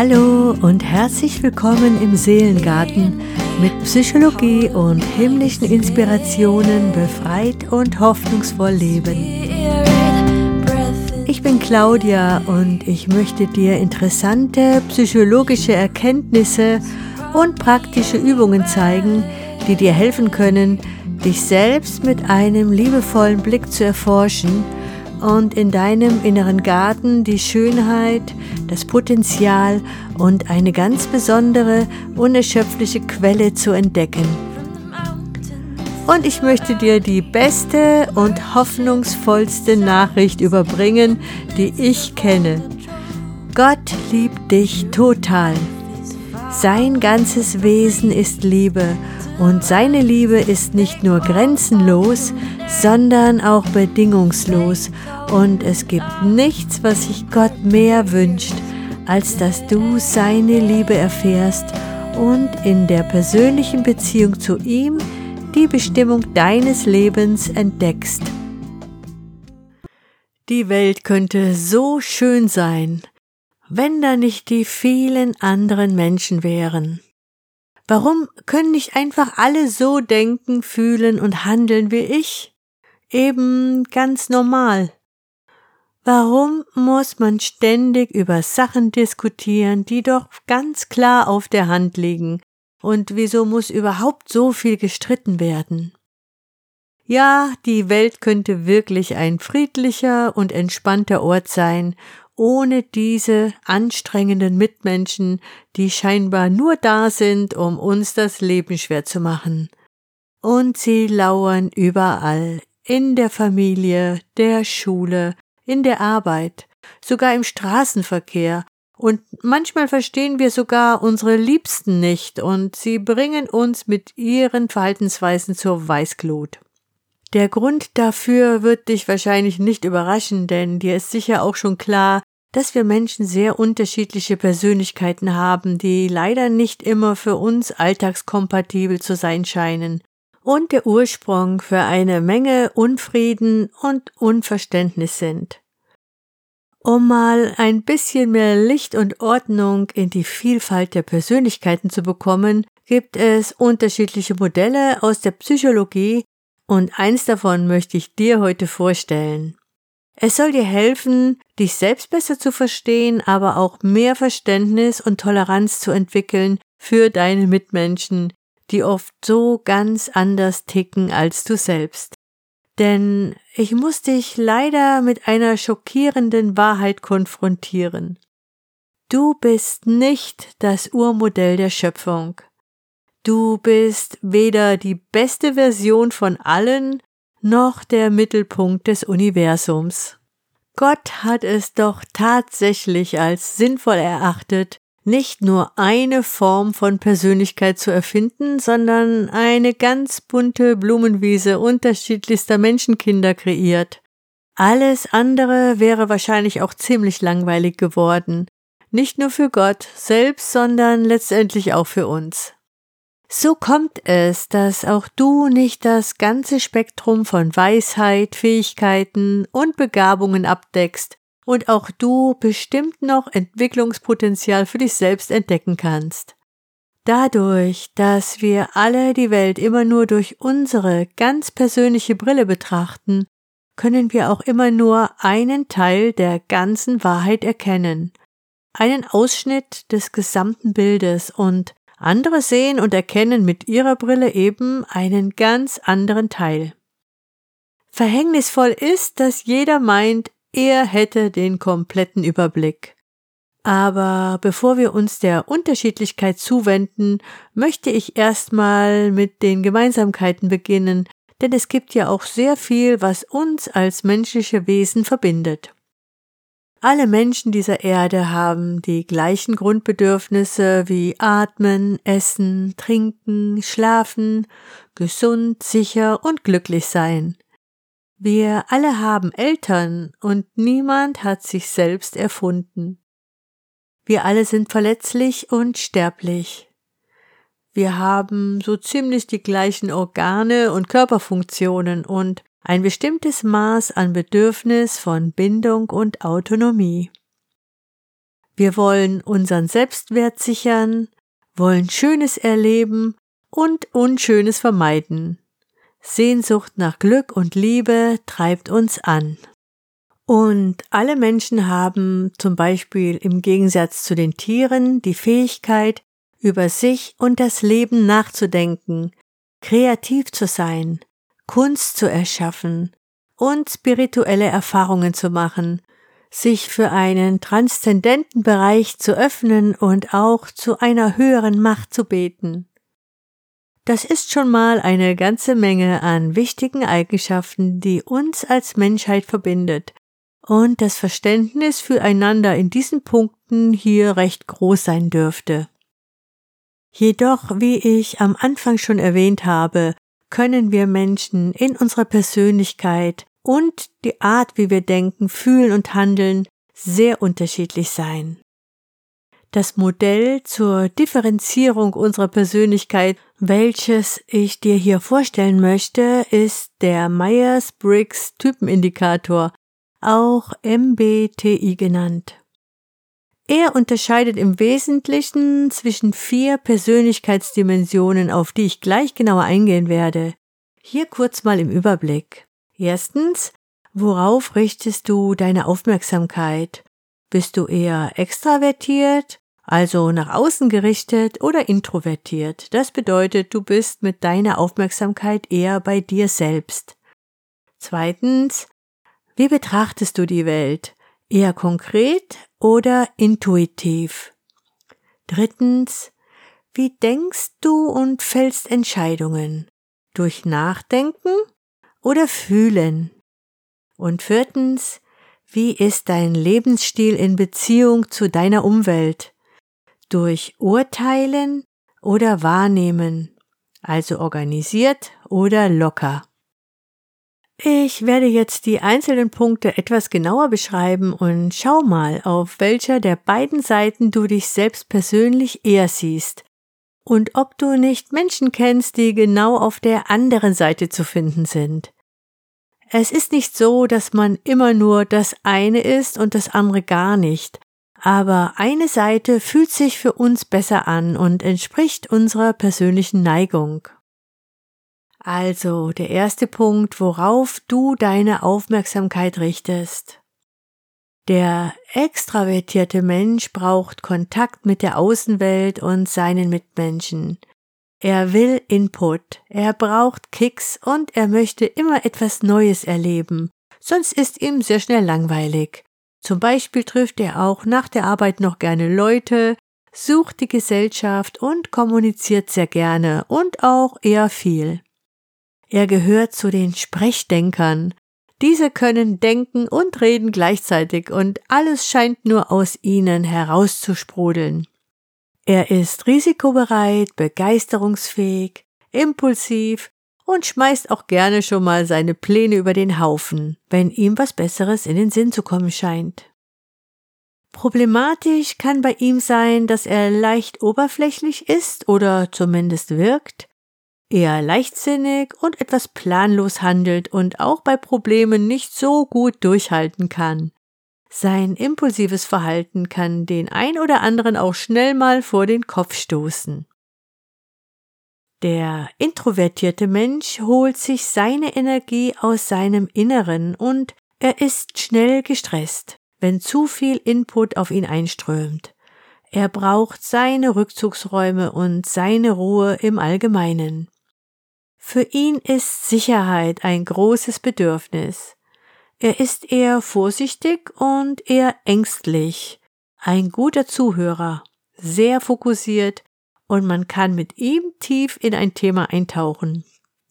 Hallo und herzlich willkommen im Seelengarten mit Psychologie und himmlischen Inspirationen befreit und hoffnungsvoll leben. Ich bin Claudia und ich möchte dir interessante psychologische Erkenntnisse und praktische Übungen zeigen, die dir helfen können, dich selbst mit einem liebevollen Blick zu erforschen und in deinem inneren Garten die Schönheit, das Potenzial und eine ganz besondere, unerschöpfliche Quelle zu entdecken. Und ich möchte dir die beste und hoffnungsvollste Nachricht überbringen, die ich kenne. Gott liebt dich total. Sein ganzes Wesen ist Liebe und seine Liebe ist nicht nur grenzenlos, sondern auch bedingungslos. Und es gibt nichts, was sich Gott mehr wünscht, als dass du seine Liebe erfährst und in der persönlichen Beziehung zu ihm die Bestimmung deines Lebens entdeckst. Die Welt könnte so schön sein, wenn da nicht die vielen anderen Menschen wären. Warum können nicht einfach alle so denken, fühlen und handeln wie ich? Eben ganz normal. Warum muss man ständig über Sachen diskutieren, die doch ganz klar auf der Hand liegen? Und wieso muss überhaupt so viel gestritten werden? Ja, die Welt könnte wirklich ein friedlicher und entspannter Ort sein, ohne diese anstrengenden Mitmenschen, die scheinbar nur da sind, um uns das Leben schwer zu machen. Und sie lauern überall, in der Familie, der Schule, in der Arbeit, sogar im Straßenverkehr, und manchmal verstehen wir sogar unsere Liebsten nicht, und sie bringen uns mit ihren Verhaltensweisen zur Weißglut. Der Grund dafür wird dich wahrscheinlich nicht überraschen, denn dir ist sicher auch schon klar, dass wir Menschen sehr unterschiedliche Persönlichkeiten haben, die leider nicht immer für uns alltagskompatibel zu sein scheinen und der Ursprung für eine Menge Unfrieden und Unverständnis sind. Um mal ein bisschen mehr Licht und Ordnung in die Vielfalt der Persönlichkeiten zu bekommen, gibt es unterschiedliche Modelle aus der Psychologie und eins davon möchte ich dir heute vorstellen. Es soll dir helfen, dich selbst besser zu verstehen, aber auch mehr Verständnis und Toleranz zu entwickeln für deine Mitmenschen, die oft so ganz anders ticken als du selbst. Denn ich muss dich leider mit einer schockierenden Wahrheit konfrontieren. Du bist nicht das Urmodell der Schöpfung. Du bist weder die beste Version von allen, noch der Mittelpunkt des Universums. Gott hat es doch tatsächlich als sinnvoll erachtet, nicht nur eine Form von Persönlichkeit zu erfinden, sondern eine ganz bunte Blumenwiese unterschiedlichster Menschenkinder kreiert. Alles andere wäre wahrscheinlich auch ziemlich langweilig geworden. Nicht nur für Gott selbst, sondern letztendlich auch für uns. So kommt es, dass auch du nicht das ganze Spektrum von Weisheit, Fähigkeiten und Begabungen abdeckst und auch du bestimmt noch Entwicklungspotenzial für dich selbst entdecken kannst. Dadurch, dass wir alle die Welt immer nur durch unsere ganz persönliche Brille betrachten, können wir auch immer nur einen Teil der ganzen Wahrheit erkennen, einen Ausschnitt des gesamten Bildes und andere sehen und erkennen mit ihrer Brille eben einen ganz anderen Teil. Verhängnisvoll ist, dass jeder meint, er hätte den kompletten Überblick. Aber bevor wir uns der Unterschiedlichkeit zuwenden, möchte ich erstmal mit den Gemeinsamkeiten beginnen, denn es gibt ja auch sehr viel, was uns als menschliche Wesen verbindet. Alle Menschen dieser Erde haben die gleichen Grundbedürfnisse wie Atmen, Essen, Trinken, Schlafen, gesund, sicher und glücklich sein. Wir alle haben Eltern und niemand hat sich selbst erfunden. Wir alle sind verletzlich und sterblich. Wir haben so ziemlich die gleichen Organe und Körperfunktionen und ein bestimmtes Maß an Bedürfnis von Bindung und Autonomie. Wir wollen unseren Selbstwert sichern, wollen Schönes erleben und Unschönes vermeiden. Sehnsucht nach Glück und Liebe treibt uns an. Und alle Menschen haben zum Beispiel im Gegensatz zu den Tieren die Fähigkeit, über sich und das Leben nachzudenken, kreativ zu sein, Kunst zu erschaffen und spirituelle Erfahrungen zu machen, sich für einen transzendenten Bereich zu öffnen und auch zu einer höheren Macht zu beten. Das ist schon mal eine ganze Menge an wichtigen Eigenschaften, die uns als Menschheit verbindet. Und das Verständnis füreinander in diesen Punkten hier recht groß sein dürfte. Jedoch, wie ich am Anfang schon erwähnt habe, können wir Menschen in unserer Persönlichkeit und die Art, wie wir denken, fühlen und handeln, sehr unterschiedlich sein. Das Modell zur Differenzierung unserer Persönlichkeit, welches ich dir hier vorstellen möchte, ist der Myers-Briggs Typenindikator, auch MBTI genannt. Er unterscheidet im Wesentlichen zwischen vier Persönlichkeitsdimensionen, auf die ich gleich genauer eingehen werde. Hier kurz mal im Überblick. Erstens, worauf richtest du deine Aufmerksamkeit? Bist du eher extravertiert, also nach außen gerichtet oder introvertiert? Das bedeutet, du bist mit deiner Aufmerksamkeit eher bei dir selbst. Zweitens, wie betrachtest du die Welt? Eher konkret oder intuitiv? Drittens, wie denkst du und fällst Entscheidungen? Durch Nachdenken oder Fühlen? Und viertens, wie ist dein Lebensstil in Beziehung zu deiner Umwelt? Durch Urteilen oder Wahrnehmen, also organisiert oder locker. Ich werde jetzt die einzelnen Punkte etwas genauer beschreiben und schau mal, auf welcher der beiden Seiten du dich selbst persönlich eher siehst und ob du nicht Menschen kennst, die genau auf der anderen Seite zu finden sind. Es ist nicht so, dass man immer nur das eine ist und das andere gar nicht, aber eine Seite fühlt sich für uns besser an und entspricht unserer persönlichen Neigung. Also der erste Punkt, worauf du deine Aufmerksamkeit richtest. Der extravertierte Mensch braucht Kontakt mit der Außenwelt und seinen Mitmenschen. Er will Input, er braucht Kicks und er möchte immer etwas Neues erleben, sonst ist ihm sehr schnell langweilig. Zum Beispiel trifft er auch nach der Arbeit noch gerne Leute, sucht die Gesellschaft und kommuniziert sehr gerne und auch eher viel. Er gehört zu den Sprechdenkern. Diese können denken und reden gleichzeitig und alles scheint nur aus ihnen herauszusprudeln. Er ist risikobereit, begeisterungsfähig, impulsiv und schmeißt auch gerne schon mal seine Pläne über den Haufen, wenn ihm was Besseres in den Sinn zu kommen scheint. Problematisch kann bei ihm sein, dass er leicht oberflächlich ist oder zumindest wirkt, eher leichtsinnig und etwas planlos handelt und auch bei Problemen nicht so gut durchhalten kann. Sein impulsives Verhalten kann den ein oder anderen auch schnell mal vor den Kopf stoßen. Der introvertierte Mensch holt sich seine Energie aus seinem Inneren und er ist schnell gestresst, wenn zu viel Input auf ihn einströmt. Er braucht seine Rückzugsräume und seine Ruhe im Allgemeinen. Für ihn ist Sicherheit ein großes Bedürfnis. Er ist eher vorsichtig und eher ängstlich, ein guter Zuhörer, sehr fokussiert und man kann mit ihm tief in ein Thema eintauchen.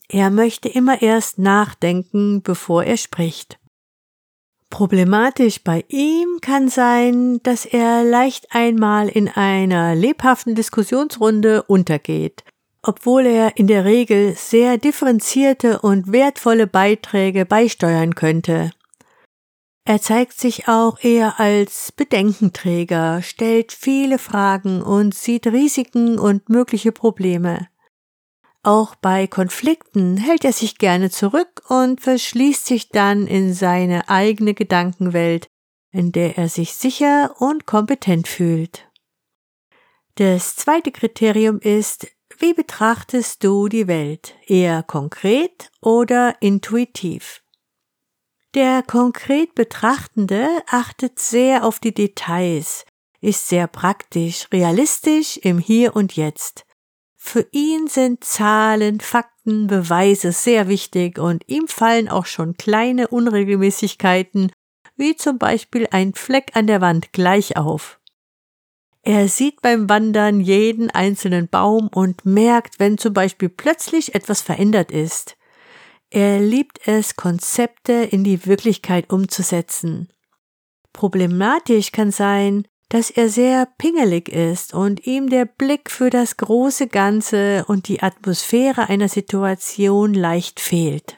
Er möchte immer erst nachdenken, bevor er spricht. Problematisch bei ihm kann sein, dass er leicht einmal in einer lebhaften Diskussionsrunde untergeht, obwohl er in der Regel sehr differenzierte und wertvolle Beiträge beisteuern könnte. Er zeigt sich auch eher als Bedenkenträger, stellt viele Fragen und sieht Risiken und mögliche Probleme. Auch bei Konflikten hält er sich gerne zurück und verschließt sich dann in seine eigene Gedankenwelt, in der er sich sicher und kompetent fühlt. Das zweite Kriterium ist, wie betrachtest du die Welt? Eher konkret oder intuitiv? Der konkret Betrachtende achtet sehr auf die Details, ist sehr praktisch, realistisch im Hier und Jetzt. Für ihn sind Zahlen, Fakten, Beweise sehr wichtig und ihm fallen auch schon kleine Unregelmäßigkeiten, wie zum Beispiel ein Fleck an der Wand, gleich auf. Er sieht beim Wandern jeden einzelnen Baum und merkt, wenn zum Beispiel plötzlich etwas verändert ist. Er liebt es, Konzepte in die Wirklichkeit umzusetzen. Problematisch kann sein, dass er sehr pingelig ist und ihm der Blick für das große Ganze und die Atmosphäre einer Situation leicht fehlt.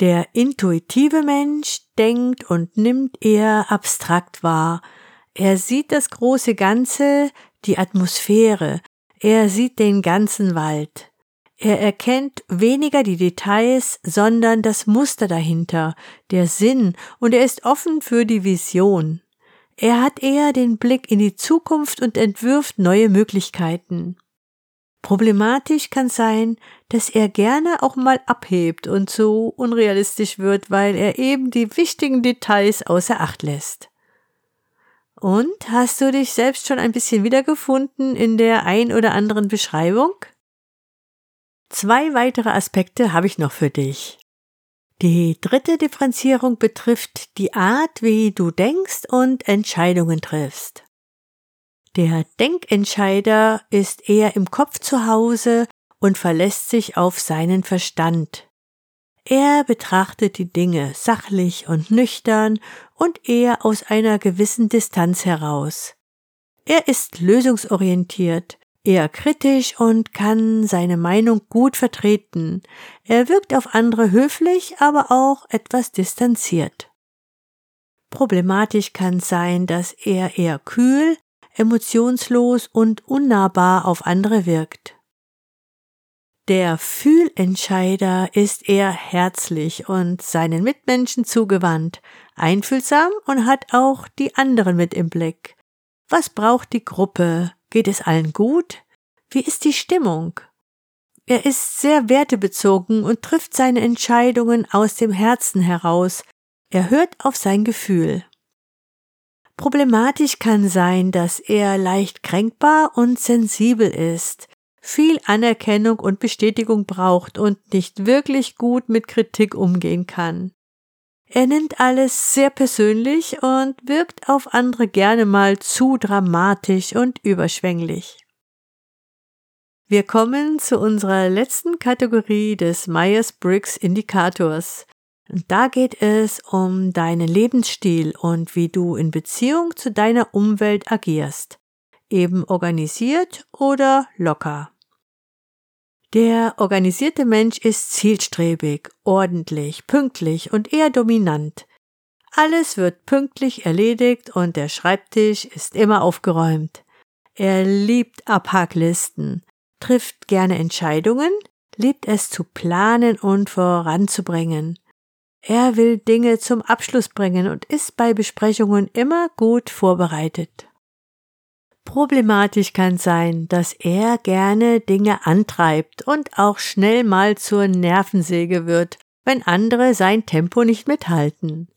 Der intuitive Mensch denkt und nimmt eher abstrakt wahr, er sieht das große Ganze, die Atmosphäre, er sieht den ganzen Wald. Er erkennt weniger die Details, sondern das Muster dahinter, der Sinn, und er ist offen für die Vision. Er hat eher den Blick in die Zukunft und entwirft neue Möglichkeiten. Problematisch kann sein, dass er gerne auch mal abhebt und so unrealistisch wird, weil er eben die wichtigen Details außer Acht lässt. Und hast du dich selbst schon ein bisschen wiedergefunden in der ein oder anderen Beschreibung? Zwei weitere Aspekte habe ich noch für dich. Die dritte Differenzierung betrifft die Art, wie du denkst und Entscheidungen triffst. Der Denkentscheider ist eher im Kopf zu Hause und verlässt sich auf seinen Verstand. Er betrachtet die Dinge sachlich und nüchtern und eher aus einer gewissen Distanz heraus. Er ist lösungsorientiert, eher kritisch und kann seine Meinung gut vertreten. Er wirkt auf andere höflich, aber auch etwas distanziert. Problematisch kann sein, dass er eher kühl, emotionslos und unnahbar auf andere wirkt. Der Fühlentscheider ist eher herzlich und seinen Mitmenschen zugewandt, einfühlsam und hat auch die anderen mit im Blick. Was braucht die Gruppe? Geht es allen gut? Wie ist die Stimmung? Er ist sehr wertebezogen und trifft seine Entscheidungen aus dem Herzen heraus. Er hört auf sein Gefühl. Problematisch kann sein, dass er leicht kränkbar und sensibel ist viel Anerkennung und Bestätigung braucht und nicht wirklich gut mit Kritik umgehen kann. Er nimmt alles sehr persönlich und wirkt auf andere gerne mal zu dramatisch und überschwänglich. Wir kommen zu unserer letzten Kategorie des Myers-Briggs Indikators. Da geht es um deinen Lebensstil und wie du in Beziehung zu deiner Umwelt agierst. Eben organisiert oder locker. Der organisierte Mensch ist zielstrebig, ordentlich, pünktlich und eher dominant. Alles wird pünktlich erledigt und der Schreibtisch ist immer aufgeräumt. Er liebt Abhacklisten, trifft gerne Entscheidungen, liebt es zu planen und voranzubringen. Er will Dinge zum Abschluss bringen und ist bei Besprechungen immer gut vorbereitet. Problematisch kann sein, dass er gerne Dinge antreibt und auch schnell mal zur Nervensäge wird, wenn andere sein Tempo nicht mithalten.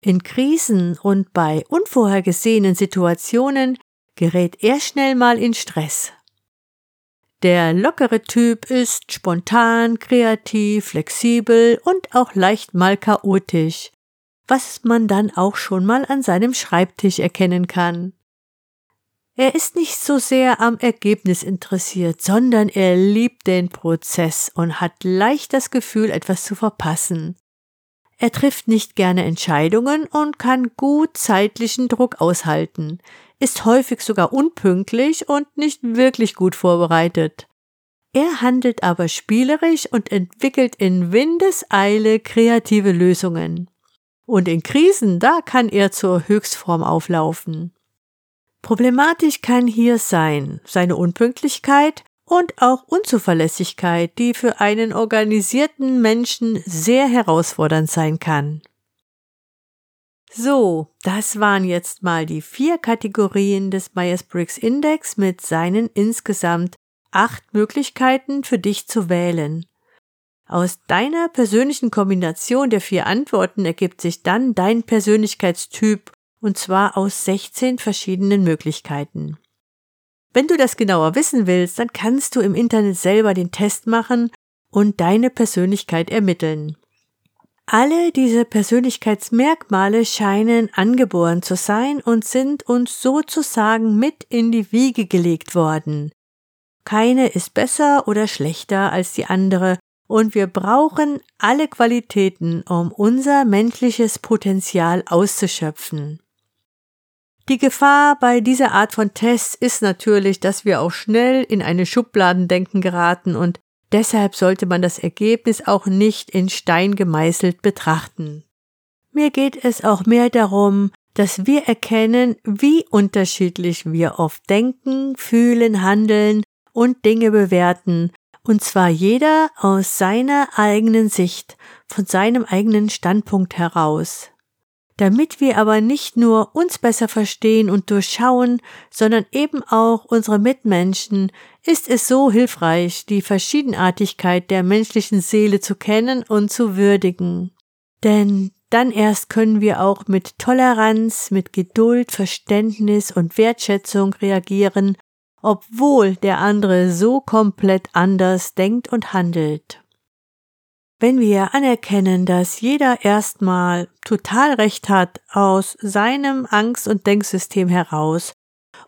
In Krisen und bei unvorhergesehenen Situationen gerät er schnell mal in Stress. Der lockere Typ ist spontan, kreativ, flexibel und auch leicht mal chaotisch, was man dann auch schon mal an seinem Schreibtisch erkennen kann. Er ist nicht so sehr am Ergebnis interessiert, sondern er liebt den Prozess und hat leicht das Gefühl, etwas zu verpassen. Er trifft nicht gerne Entscheidungen und kann gut zeitlichen Druck aushalten, ist häufig sogar unpünktlich und nicht wirklich gut vorbereitet. Er handelt aber spielerisch und entwickelt in Windeseile kreative Lösungen. Und in Krisen, da kann er zur Höchstform auflaufen. Problematisch kann hier sein seine Unpünktlichkeit und auch Unzuverlässigkeit, die für einen organisierten Menschen sehr herausfordernd sein kann. So, das waren jetzt mal die vier Kategorien des Myers-Briggs Index mit seinen insgesamt acht Möglichkeiten für dich zu wählen. Aus deiner persönlichen Kombination der vier Antworten ergibt sich dann dein Persönlichkeitstyp und zwar aus 16 verschiedenen Möglichkeiten. Wenn du das genauer wissen willst, dann kannst du im Internet selber den Test machen und deine Persönlichkeit ermitteln. Alle diese Persönlichkeitsmerkmale scheinen angeboren zu sein und sind uns sozusagen mit in die Wiege gelegt worden. Keine ist besser oder schlechter als die andere, und wir brauchen alle Qualitäten, um unser menschliches Potenzial auszuschöpfen. Die Gefahr bei dieser Art von Tests ist natürlich, dass wir auch schnell in eine Schubladendenken geraten und deshalb sollte man das Ergebnis auch nicht in Stein gemeißelt betrachten. Mir geht es auch mehr darum, dass wir erkennen, wie unterschiedlich wir oft denken, fühlen, handeln und Dinge bewerten und zwar jeder aus seiner eigenen Sicht, von seinem eigenen Standpunkt heraus. Damit wir aber nicht nur uns besser verstehen und durchschauen, sondern eben auch unsere Mitmenschen, ist es so hilfreich, die Verschiedenartigkeit der menschlichen Seele zu kennen und zu würdigen. Denn dann erst können wir auch mit Toleranz, mit Geduld, Verständnis und Wertschätzung reagieren obwohl der andere so komplett anders denkt und handelt. Wenn wir anerkennen, dass jeder erstmal total recht hat aus seinem Angst- und Denksystem heraus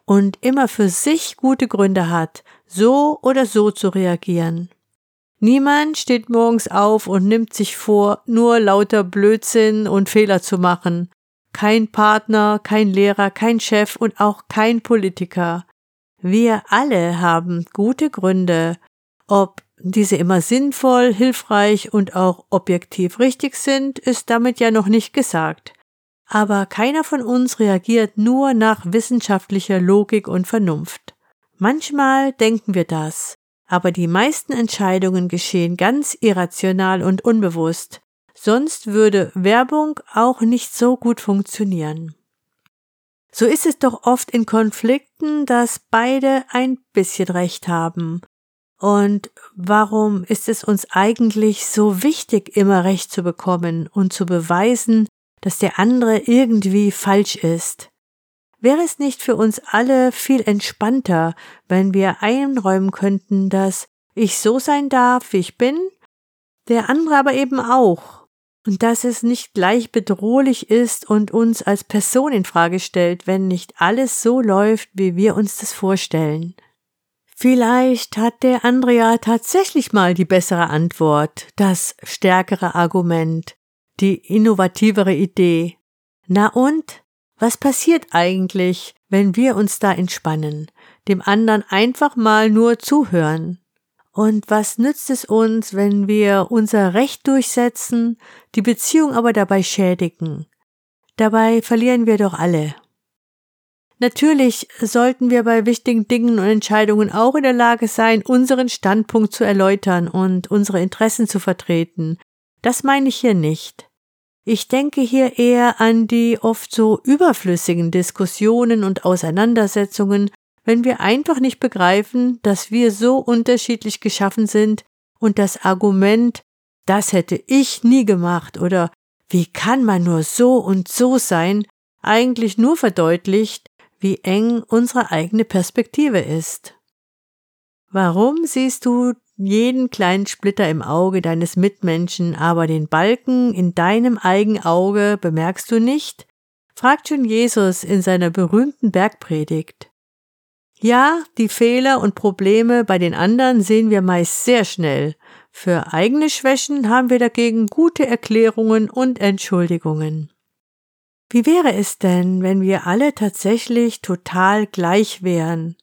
und immer für sich gute Gründe hat, so oder so zu reagieren. Niemand steht morgens auf und nimmt sich vor, nur lauter Blödsinn und Fehler zu machen. Kein Partner, kein Lehrer, kein Chef und auch kein Politiker. Wir alle haben gute Gründe, ob diese immer sinnvoll, hilfreich und auch objektiv richtig sind, ist damit ja noch nicht gesagt. Aber keiner von uns reagiert nur nach wissenschaftlicher Logik und Vernunft. Manchmal denken wir das, aber die meisten Entscheidungen geschehen ganz irrational und unbewusst, sonst würde Werbung auch nicht so gut funktionieren. So ist es doch oft in Konflikten, dass beide ein bisschen recht haben. Und warum ist es uns eigentlich so wichtig, immer recht zu bekommen und zu beweisen, dass der andere irgendwie falsch ist? Wäre es nicht für uns alle viel entspannter, wenn wir einräumen könnten, dass ich so sein darf, wie ich bin, der andere aber eben auch und dass es nicht gleich bedrohlich ist und uns als Person in Frage stellt, wenn nicht alles so läuft, wie wir uns das vorstellen. Vielleicht hat der Andrea tatsächlich mal die bessere Antwort, das stärkere Argument, die innovativere Idee. Na und? Was passiert eigentlich, wenn wir uns da entspannen, dem anderen einfach mal nur zuhören? Und was nützt es uns, wenn wir unser Recht durchsetzen, die Beziehung aber dabei schädigen? Dabei verlieren wir doch alle. Natürlich sollten wir bei wichtigen Dingen und Entscheidungen auch in der Lage sein, unseren Standpunkt zu erläutern und unsere Interessen zu vertreten. Das meine ich hier nicht. Ich denke hier eher an die oft so überflüssigen Diskussionen und Auseinandersetzungen, wenn wir einfach nicht begreifen, dass wir so unterschiedlich geschaffen sind und das Argument, das hätte ich nie gemacht oder wie kann man nur so und so sein, eigentlich nur verdeutlicht, wie eng unsere eigene Perspektive ist. Warum siehst du jeden kleinen Splitter im Auge deines Mitmenschen, aber den Balken in deinem eigenen Auge bemerkst du nicht? fragt schon Jesus in seiner berühmten Bergpredigt. Ja, die Fehler und Probleme bei den anderen sehen wir meist sehr schnell. Für eigene Schwächen haben wir dagegen gute Erklärungen und Entschuldigungen. Wie wäre es denn, wenn wir alle tatsächlich total gleich wären?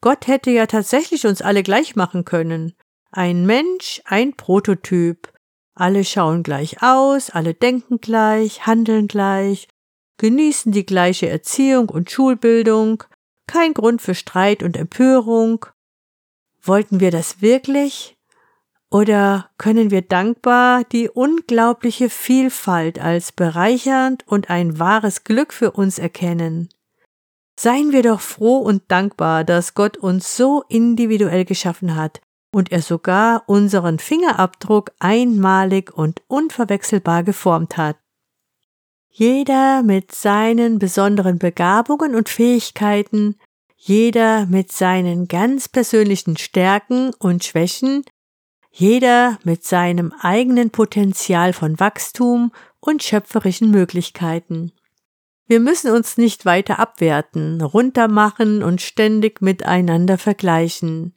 Gott hätte ja tatsächlich uns alle gleich machen können. Ein Mensch, ein Prototyp. Alle schauen gleich aus, alle denken gleich, handeln gleich, genießen die gleiche Erziehung und Schulbildung, kein Grund für Streit und Empörung. Wollten wir das wirklich? Oder können wir dankbar die unglaubliche Vielfalt als bereichernd und ein wahres Glück für uns erkennen? Seien wir doch froh und dankbar, dass Gott uns so individuell geschaffen hat und er sogar unseren Fingerabdruck einmalig und unverwechselbar geformt hat. Jeder mit seinen besonderen Begabungen und Fähigkeiten, jeder mit seinen ganz persönlichen Stärken und Schwächen, jeder mit seinem eigenen Potenzial von Wachstum und schöpferischen Möglichkeiten. Wir müssen uns nicht weiter abwerten, runtermachen und ständig miteinander vergleichen.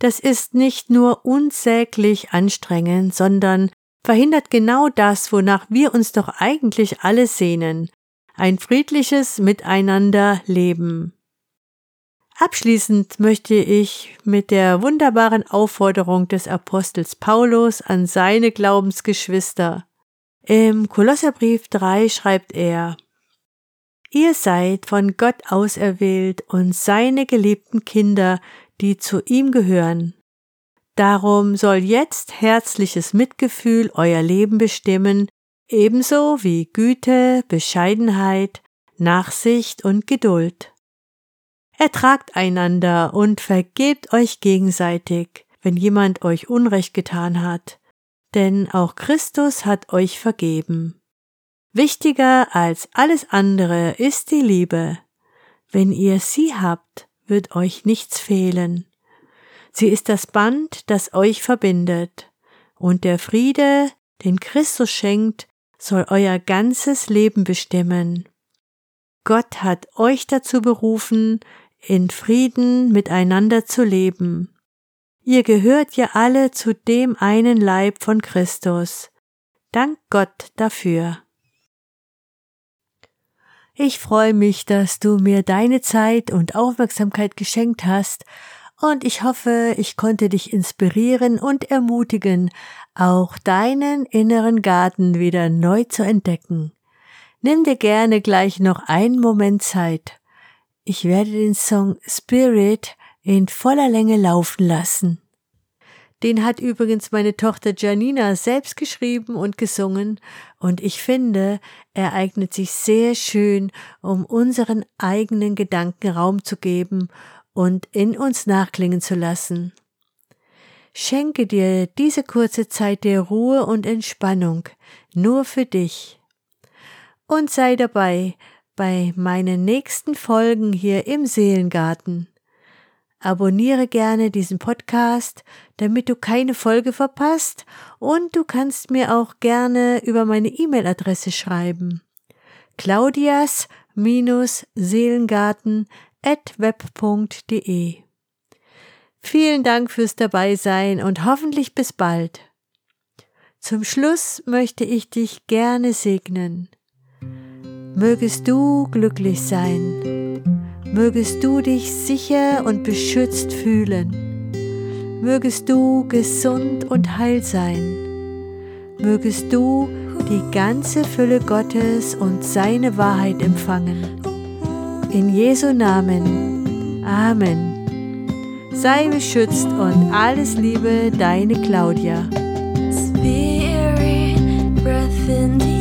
Das ist nicht nur unsäglich anstrengend, sondern verhindert genau das, wonach wir uns doch eigentlich alle sehnen, ein friedliches Miteinander leben. Abschließend möchte ich mit der wunderbaren Aufforderung des Apostels Paulus an seine Glaubensgeschwister. Im Kolosserbrief 3 schreibt er, Ihr seid von Gott auserwählt und seine geliebten Kinder, die zu ihm gehören. Darum soll jetzt herzliches Mitgefühl euer Leben bestimmen, ebenso wie Güte, Bescheidenheit, Nachsicht und Geduld. Ertragt einander und vergebt euch gegenseitig, wenn jemand euch Unrecht getan hat, denn auch Christus hat euch vergeben. Wichtiger als alles andere ist die Liebe. Wenn ihr sie habt, wird euch nichts fehlen. Sie ist das Band, das euch verbindet, und der Friede, den Christus schenkt, soll euer ganzes Leben bestimmen. Gott hat euch dazu berufen, in Frieden miteinander zu leben. Ihr gehört ja alle zu dem einen Leib von Christus. Dank Gott dafür. Ich freue mich, dass du mir deine Zeit und Aufmerksamkeit geschenkt hast, und ich hoffe, ich konnte dich inspirieren und ermutigen, auch deinen inneren Garten wieder neu zu entdecken. Nimm dir gerne gleich noch einen Moment Zeit. Ich werde den Song Spirit in voller Länge laufen lassen. Den hat übrigens meine Tochter Janina selbst geschrieben und gesungen, und ich finde, er eignet sich sehr schön, um unseren eigenen Gedanken Raum zu geben und in uns nachklingen zu lassen. Schenke dir diese kurze Zeit der Ruhe und Entspannung nur für dich. Und sei dabei bei meinen nächsten Folgen hier im Seelengarten. Abonniere gerne diesen Podcast, damit du keine Folge verpasst und du kannst mir auch gerne über meine E-Mail-Adresse schreiben. claudias-seelengarten at web.de. Vielen Dank fürs Dabeisein und hoffentlich bis bald. Zum Schluss möchte ich dich gerne segnen. Mögest du glücklich sein mögest du dich sicher und beschützt fühlen. Mögest du gesund und heil sein. Mögest du die ganze Fülle Gottes und seine Wahrheit empfangen. In Jesu Namen. Amen. Sei beschützt und alles Liebe, deine Claudia. Spirit, breath in